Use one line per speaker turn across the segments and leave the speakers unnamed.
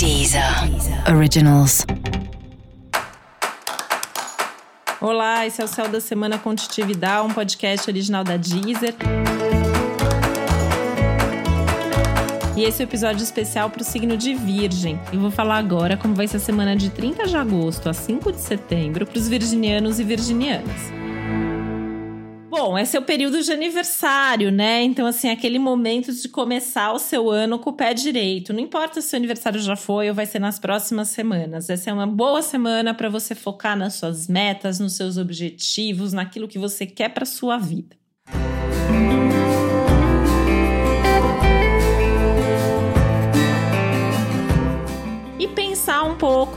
Deezer Originals.
Olá, esse é o Céu da Semana Contitividade, um podcast original da Deezer. E esse é o um episódio especial para o signo de Virgem. Eu vou falar agora como vai ser a semana de 30 de agosto a 5 de setembro para os virginianos e virginianas. Bom, é o período de aniversário, né? Então, assim, aquele momento de começar o seu ano com o pé direito. Não importa se o seu aniversário já foi ou vai ser nas próximas semanas. Essa é uma boa semana para você focar nas suas metas, nos seus objetivos, naquilo que você quer para sua vida.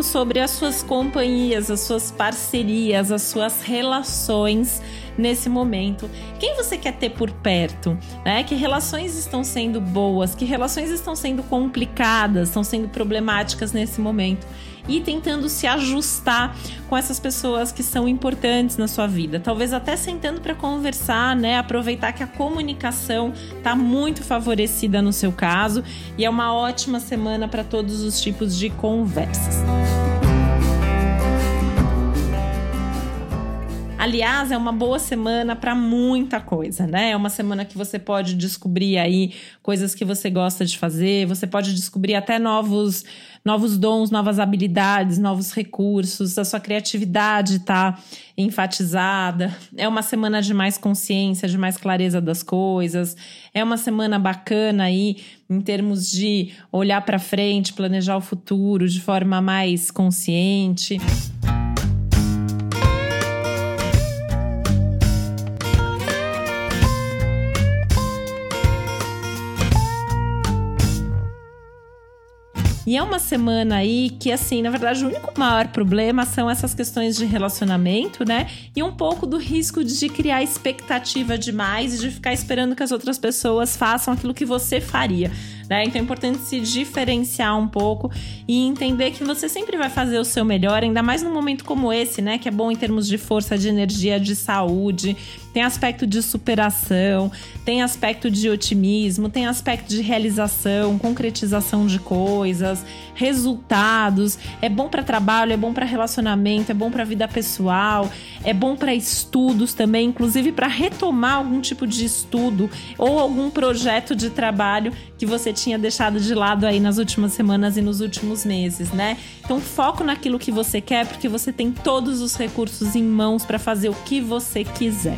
Pouco sobre as suas companhias, as suas parcerias, as suas relações nesse momento. Quem você quer ter por perto? Né? Que relações estão sendo boas? Que relações estão sendo complicadas? Estão sendo problemáticas nesse momento? e tentando se ajustar com essas pessoas que são importantes na sua vida. Talvez até sentando para conversar, né? Aproveitar que a comunicação está muito favorecida no seu caso e é uma ótima semana para todos os tipos de conversas. Aliás, é uma boa semana para muita coisa, né? É uma semana que você pode descobrir aí coisas que você gosta de fazer, você pode descobrir até novos novos dons, novas habilidades, novos recursos, a sua criatividade está enfatizada. É uma semana de mais consciência, de mais clareza das coisas. É uma semana bacana aí em termos de olhar para frente, planejar o futuro de forma mais consciente. E é uma semana aí que, assim, na verdade, o único maior problema são essas questões de relacionamento, né? E um pouco do risco de criar expectativa demais e de ficar esperando que as outras pessoas façam aquilo que você faria. Né? Então é importante se diferenciar um pouco e entender que você sempre vai fazer o seu melhor, ainda mais num momento como esse, né? Que é bom em termos de força, de energia, de saúde, tem aspecto de superação, tem aspecto de otimismo, tem aspecto de realização, concretização de coisas, resultados. É bom para trabalho, é bom para relacionamento, é bom para vida pessoal, é bom para estudos também, inclusive para retomar algum tipo de estudo ou algum projeto de trabalho que você tinha deixado de lado aí nas últimas semanas e nos últimos meses, né? Então foco naquilo que você quer, porque você tem todos os recursos em mãos para fazer o que você quiser.